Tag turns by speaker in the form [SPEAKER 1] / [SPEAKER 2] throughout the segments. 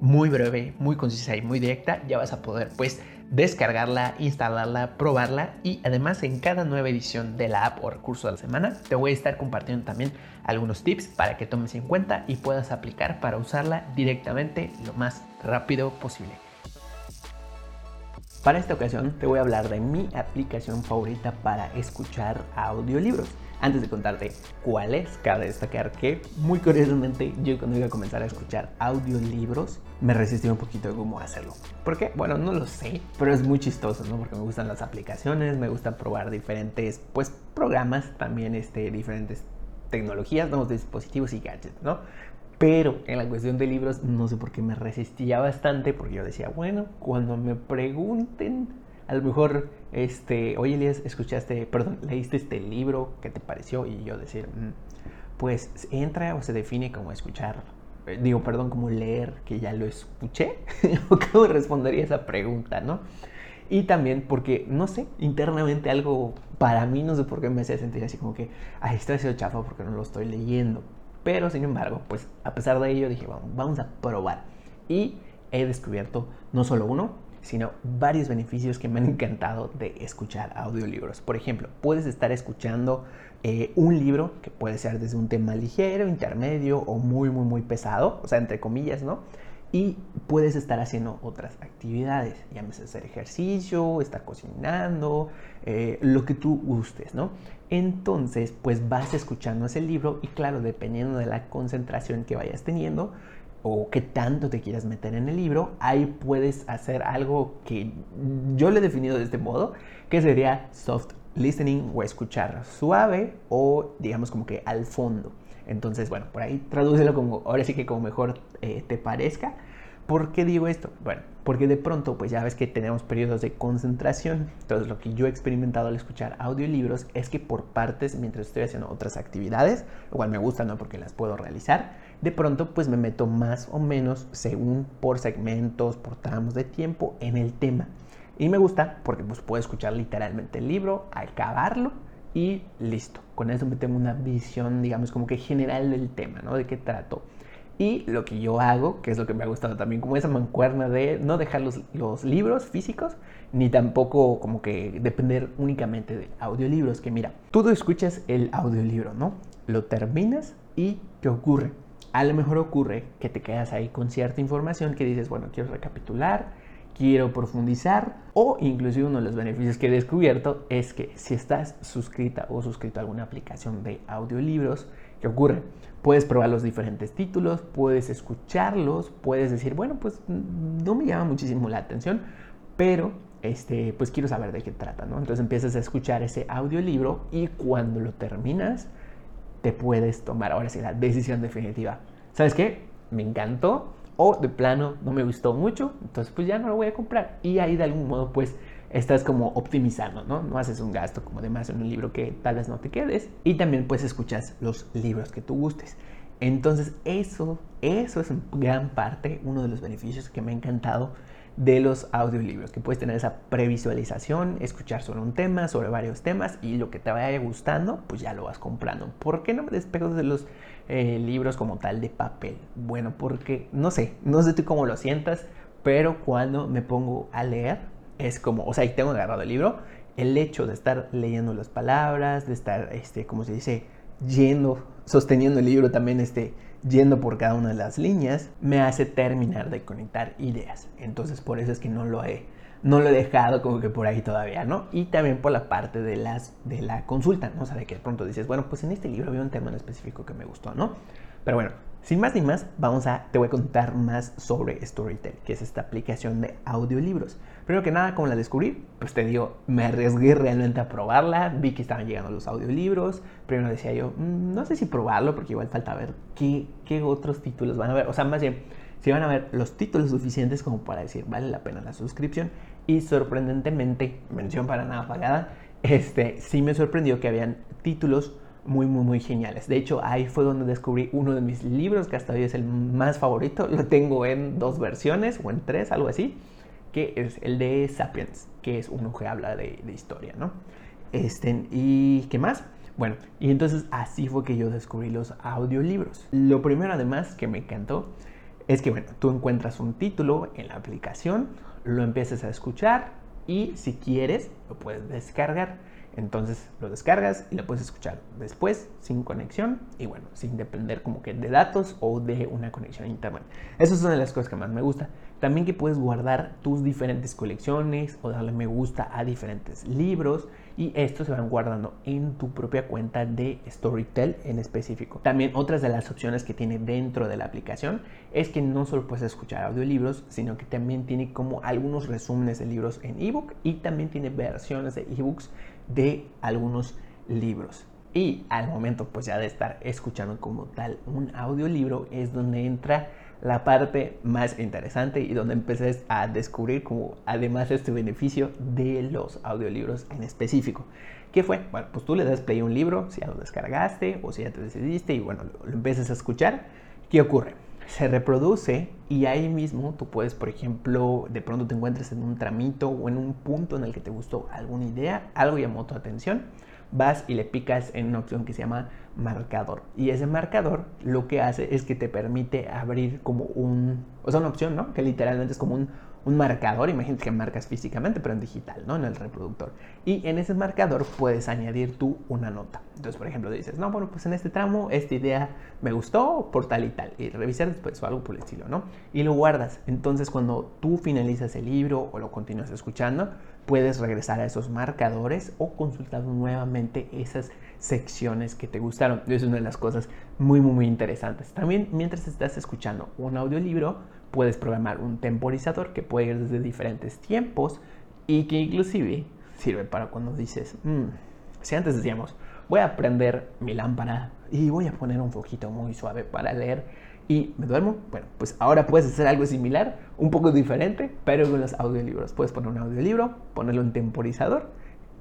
[SPEAKER 1] muy breve, muy concisa y muy directa, ya vas a poder pues descargarla, instalarla, probarla y además en cada nueva edición de la app o recurso de la semana te voy a estar compartiendo también algunos tips para que tomes en cuenta y puedas aplicar para usarla directamente lo más rápido posible. Para esta ocasión te voy a hablar de mi aplicación favorita para escuchar audiolibros. Antes de contarte cuál es, cabe destacar que muy curiosamente yo cuando iba a comenzar a escuchar audiolibros me resistí un poquito de cómo hacerlo. ¿Por qué? Bueno, no lo sé, pero es muy chistoso, ¿no? Porque me gustan las aplicaciones, me gusta probar diferentes, pues, programas, también este, diferentes tecnologías, nuevos dispositivos y gadgets, ¿no? Pero en la cuestión de libros no sé por qué me resistía bastante porque yo decía, bueno, cuando me pregunten a lo mejor, este, oye Elías, escuchaste, perdón, leíste este libro, ¿qué te pareció? Y yo decir, mm, pues entra o se define como escuchar, eh, digo, perdón, como leer, que ya lo escuché, o cómo respondería esa pregunta, ¿no? Y también porque, no sé, internamente algo para mí, no sé por qué me hacía sentir así como que, ay, estoy haciendo chafa porque no lo estoy leyendo. Pero sin embargo, pues a pesar de ello dije, vamos, vamos a probar. Y he descubierto no solo uno, sino varios beneficios que me han encantado de escuchar audiolibros. Por ejemplo, puedes estar escuchando eh, un libro que puede ser desde un tema ligero, intermedio o muy, muy, muy pesado, o sea, entre comillas, ¿no? Y puedes estar haciendo otras actividades, llámese hacer ejercicio, estar cocinando, eh, lo que tú gustes, ¿no? Entonces, pues vas escuchando ese libro y claro, dependiendo de la concentración que vayas teniendo, o qué tanto te quieras meter en el libro, ahí puedes hacer algo que yo le he definido de este modo, que sería soft listening o escuchar suave o digamos como que al fondo. Entonces, bueno, por ahí tradúcelo como, ahora sí que como mejor eh, te parezca. ¿Por qué digo esto? Bueno, porque de pronto, pues ya ves que tenemos periodos de concentración. Entonces, lo que yo he experimentado al escuchar audiolibros es que por partes, mientras estoy haciendo otras actividades, lo cual me gusta, ¿no? Porque las puedo realizar, de pronto, pues me meto más o menos según por segmentos, por tramos de tiempo en el tema. Y me gusta porque pues puedo escuchar literalmente el libro, acabarlo y listo. Con eso me tengo una visión, digamos, como que general del tema, ¿no? De qué trato. Y lo que yo hago, que es lo que me ha gustado también, como esa mancuerna de no dejar los, libros físicos, ni tampoco como que depender únicamente de audiolibros, que mira, tú escuchas el audiolibro, ¿no? Lo terminas y ¿qué ocurre? A lo mejor ocurre que te quedas ahí con cierta información que dices, bueno, quiero recapitular, quiero profundizar, o inclusive uno de los beneficios que he descubierto es que si estás suscrita o suscrito a alguna aplicación de audiolibros, ¿qué ocurre? Puedes probar los diferentes títulos, puedes escucharlos, puedes decir, bueno, pues no me llama muchísimo la atención, pero este, pues quiero saber de qué trata, ¿no? Entonces empiezas a escuchar ese audiolibro y cuando lo terminas, te puedes tomar ahora sí la decisión definitiva. ¿Sabes qué? Me encantó o de plano no me gustó mucho, entonces pues ya no lo voy a comprar. Y ahí de algún modo pues estás como optimizando, ¿no? No haces un gasto como de más en un libro que tal vez no te quedes. Y también pues escuchas los libros que tú gustes. Entonces eso, eso es en gran parte uno de los beneficios que me ha encantado de los audiolibros, que puedes tener esa previsualización, escuchar sobre un tema, sobre varios temas y lo que te vaya gustando, pues ya lo vas comprando. ¿Por qué no me despego de los eh, libros como tal de papel? Bueno, porque no sé, no sé tú cómo lo sientas, pero cuando me pongo a leer, es como, o sea, y tengo agarrado el libro, el hecho de estar leyendo las palabras, de estar, este, como se dice, yendo, sosteniendo el libro también, este, yendo por cada una de las líneas, me hace terminar de conectar ideas. Entonces, por eso es que no lo he, no lo he dejado como que por ahí todavía, ¿no? Y también por la parte de, las, de la consulta, ¿no? O sea, de que de pronto dices, bueno, pues en este libro había un tema en específico que me gustó, ¿no? Pero bueno, sin más ni más, vamos a, te voy a contar más sobre Storytel, que es esta aplicación de audiolibros. Primero que nada, como la descubrí, pues te digo, me arriesgué realmente a probarla, vi que estaban llegando los audiolibros, primero decía yo, mm, no sé si probarlo, porque igual falta ver qué, qué otros títulos van a ver, o sea, más bien, si van a ver los títulos suficientes como para decir vale la pena la suscripción y sorprendentemente, mención para nada pagada, este, sí me sorprendió que habían títulos muy, muy, muy geniales. De hecho, ahí fue donde descubrí uno de mis libros, que hasta hoy es el más favorito. Lo tengo en dos versiones o en tres, algo así, que es el de Sapiens, que es uno que habla de, de historia, ¿no? Este, ¿Y qué más? Bueno, y entonces así fue que yo descubrí los audiolibros. Lo primero además que me encantó es que, bueno, tú encuentras un título en la aplicación, lo empiezas a escuchar y si quieres lo puedes descargar. Entonces lo descargas y lo puedes escuchar después sin conexión y bueno, sin depender como que de datos o de una conexión a internet. Esa es una de las cosas que más me gusta. También que puedes guardar tus diferentes colecciones o darle me gusta a diferentes libros y estos se van guardando en tu propia cuenta de Storytel en específico. También otras de las opciones que tiene dentro de la aplicación es que no solo puedes escuchar audiolibros, sino que también tiene como algunos resúmenes de libros en ebook y también tiene versiones de ebooks de algunos libros. Y al momento pues ya de estar escuchando como tal un audiolibro es donde entra la parte más interesante y donde empecé a descubrir como además este beneficio de los audiolibros en específico. ¿Qué fue? Bueno, pues tú le das play a un libro, si ya lo descargaste o si ya te decidiste y bueno, lo, lo empiezas a escuchar. ¿Qué ocurre? Se reproduce y ahí mismo tú puedes, por ejemplo, de pronto te encuentres en un tramito o en un punto en el que te gustó alguna idea, algo llamó tu atención vas y le picas en una opción que se llama marcador. Y ese marcador lo que hace es que te permite abrir como un, o sea, una opción, ¿no? Que literalmente es como un, un marcador, imagínate que marcas físicamente, pero en digital, ¿no? En el reproductor. Y en ese marcador puedes añadir tú una nota. Entonces, por ejemplo, dices, no, bueno, pues en este tramo esta idea me gustó por tal y tal. Y revisar después o algo por el estilo, ¿no? Y lo guardas. Entonces, cuando tú finalizas el libro o lo continúas escuchando, puedes regresar a esos marcadores o consultar nuevamente esas secciones que te gustaron. Es una de las cosas muy, muy, muy interesantes. También, mientras estás escuchando un audiolibro, puedes programar un temporizador que puede ir desde diferentes tiempos y que inclusive sirve para cuando dices, mm, si antes decíamos, voy a prender mi lámpara y voy a poner un foquito muy suave para leer y me duermo, bueno, pues ahora puedes hacer algo similar, un poco diferente, pero con los audiolibros. Puedes poner un audiolibro, ponerlo en temporizador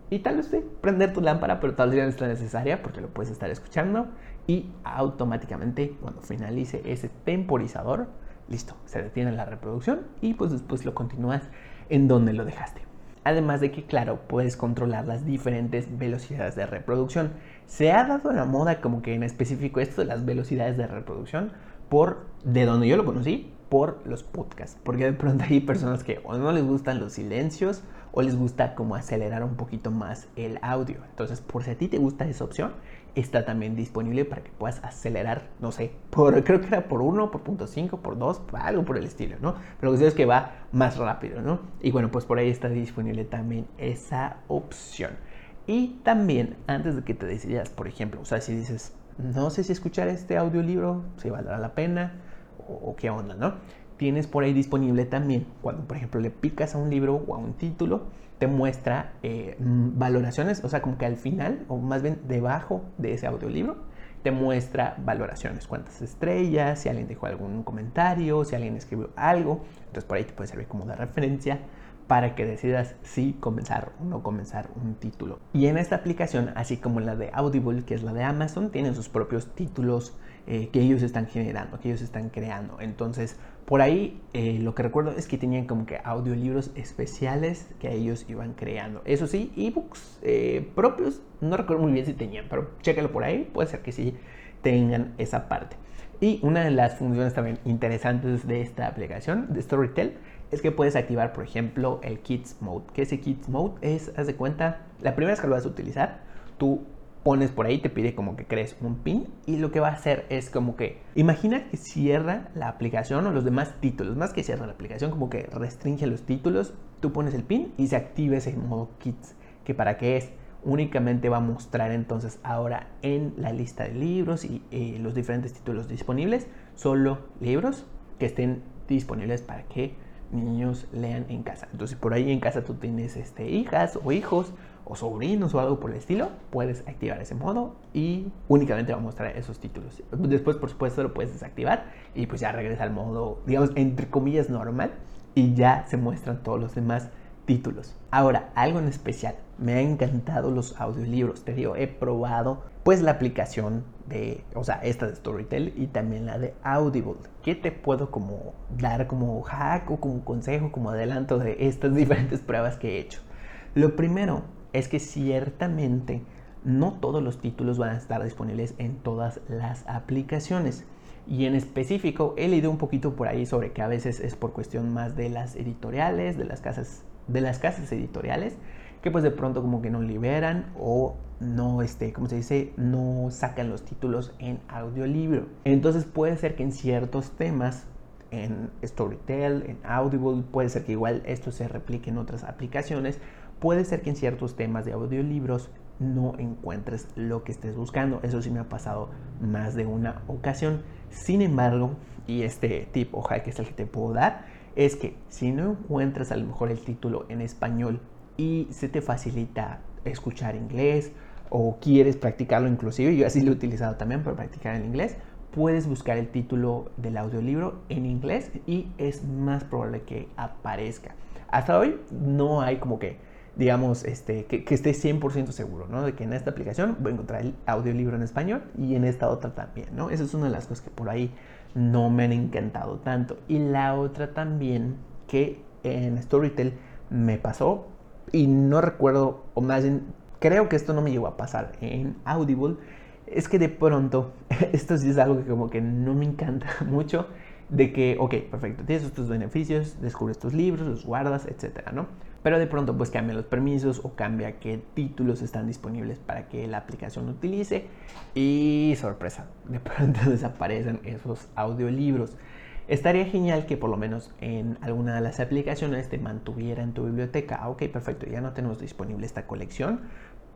[SPEAKER 1] y tal vez sí, prender tu lámpara, pero tal vez no es necesaria porque lo puedes estar escuchando y automáticamente cuando finalice ese temporizador, listo, se detiene la reproducción y pues después lo continúas en donde lo dejaste. Además de que, claro, puedes controlar las diferentes velocidades de reproducción. Se ha dado la moda como que en específico esto de las velocidades de reproducción por, de donde yo lo conocí, por los podcasts. Porque de pronto hay personas que o no les gustan los silencios o les gusta como acelerar un poquito más el audio. Entonces, por si a ti te gusta esa opción, está también disponible para que puedas acelerar, no sé, por, creo que era por 1, por punto 5, por 2, algo por el estilo, ¿no? Pero lo que es que va más rápido, ¿no? Y bueno, pues por ahí está disponible también esa opción. Y también, antes de que te decidas, por ejemplo, o sea, si dices, no sé si escuchar este audiolibro, si valdrá la pena o, o qué onda, ¿no? Tienes por ahí disponible también, cuando por ejemplo le picas a un libro o a un título, te muestra eh, mm, valoraciones, o sea, como que al final, o más bien debajo de ese audiolibro, te muestra valoraciones, cuántas estrellas, si alguien dejó algún comentario, si alguien escribió algo. Entonces por ahí te puede servir como de referencia para que decidas si comenzar o no comenzar un título. Y en esta aplicación, así como la de Audible, que es la de Amazon, tienen sus propios títulos eh, que ellos están generando, que ellos están creando. Entonces, por ahí eh, lo que recuerdo es que tenían como que audiolibros especiales que ellos iban creando. Eso sí, ebooks eh, propios, no recuerdo muy bien si tenían, pero chécalo por ahí, puede ser que sí tengan esa parte. Y una de las funciones también interesantes de esta aplicación, de Storytel, es que puedes activar, por ejemplo, el Kids Mode. Que ese Kids Mode es, haz de cuenta, la primera vez que lo vas a utilizar, tú pones por ahí, te pide como que crees un pin y lo que va a hacer es como que, imagina que cierra la aplicación o los demás títulos, más que cierra la aplicación, como que restringe los títulos, tú pones el pin y se activa ese modo Kids, que para qué es, únicamente va a mostrar entonces ahora en la lista de libros y eh, los diferentes títulos disponibles, solo libros que estén disponibles para que niños lean en casa. Entonces, por ahí en casa tú tienes este, hijas o hijos o sobrinos o algo por el estilo, puedes activar ese modo y únicamente va a mostrar esos títulos. Después, por supuesto, lo puedes desactivar y pues ya regresa al modo, digamos, entre comillas normal y ya se muestran todos los demás títulos. Ahora, algo en especial, me han encantado los audiolibros, te digo, he probado pues la aplicación de, o sea, esta de Storytel y también la de Audible. ¿Qué te puedo como dar como hack o como consejo, como adelanto de estas diferentes pruebas que he hecho? Lo primero es que ciertamente no todos los títulos van a estar disponibles en todas las aplicaciones. Y en específico he leído un poquito por ahí sobre que a veces es por cuestión más de las editoriales, de las casas, de las casas editoriales, que pues de pronto como que no liberan o no, este, como se dice, no sacan los títulos en audiolibro. Entonces puede ser que en ciertos temas, en Storytel, en Audible, puede ser que igual esto se replique en otras aplicaciones, puede ser que en ciertos temas de audiolibros no encuentres lo que estés buscando. Eso sí me ha pasado más de una ocasión. Sin embargo, y este tip o hack es el que te puedo dar, es que si no encuentras a lo mejor el título en español y se te facilita escuchar inglés o quieres practicarlo inclusive, yo así lo he utilizado también para practicar el inglés, puedes buscar el título del audiolibro en inglés y es más probable que aparezca. Hasta hoy no hay como que digamos, este, que, que esté 100% seguro, ¿no? De que en esta aplicación voy a encontrar el audiolibro en español y en esta otra también, ¿no? Esa es una de las cosas que por ahí no me han encantado tanto. Y la otra también que en Storytel me pasó y no recuerdo, o más bien, creo que esto no me llegó a pasar en Audible, es que de pronto, esto sí es algo que como que no me encanta mucho, de que, ok, perfecto, tienes estos beneficios, descubres tus libros, los guardas, etcétera, ¿no? Pero de pronto pues cambia los permisos o cambia qué títulos están disponibles para que la aplicación utilice y sorpresa, de pronto desaparecen esos audiolibros. Estaría genial que por lo menos en alguna de las aplicaciones te mantuviera en tu biblioteca. Ah, ok, perfecto, ya no tenemos disponible esta colección,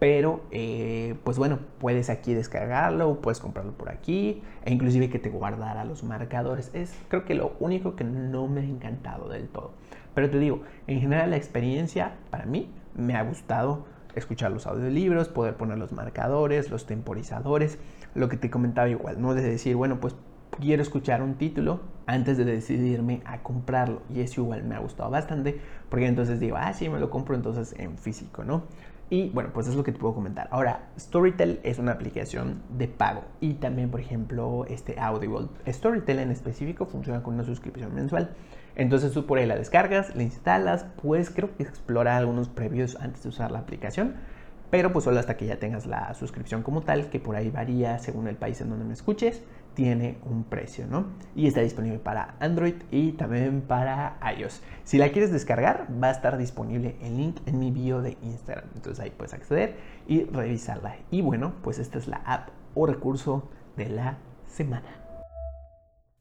[SPEAKER 1] pero eh, pues bueno, puedes aquí descargarlo, puedes comprarlo por aquí e inclusive que te guardara los marcadores. Es creo que lo único que no me ha encantado del todo. Pero te digo, en general la experiencia para mí me ha gustado escuchar los audiolibros, poder poner los marcadores, los temporizadores, lo que te comentaba igual, ¿no? De decir, bueno, pues quiero escuchar un título antes de decidirme a comprarlo. Y eso igual me ha gustado bastante, porque entonces digo, ah, sí, me lo compro entonces en físico, ¿no? Y bueno, pues es lo que te puedo comentar. Ahora, Storytel es una aplicación de pago y también, por ejemplo, este Audible. Storytel en específico funciona con una suscripción mensual. Entonces tú por ahí la descargas, la instalas, puedes creo que explorar algunos previos antes de usar la aplicación, pero pues solo hasta que ya tengas la suscripción como tal, que por ahí varía según el país en donde me escuches, tiene un precio, ¿no? Y está disponible para Android y también para iOS. Si la quieres descargar, va a estar disponible el link en mi bio de Instagram. Entonces ahí puedes acceder y revisarla. Y bueno, pues esta es la app o recurso de la semana.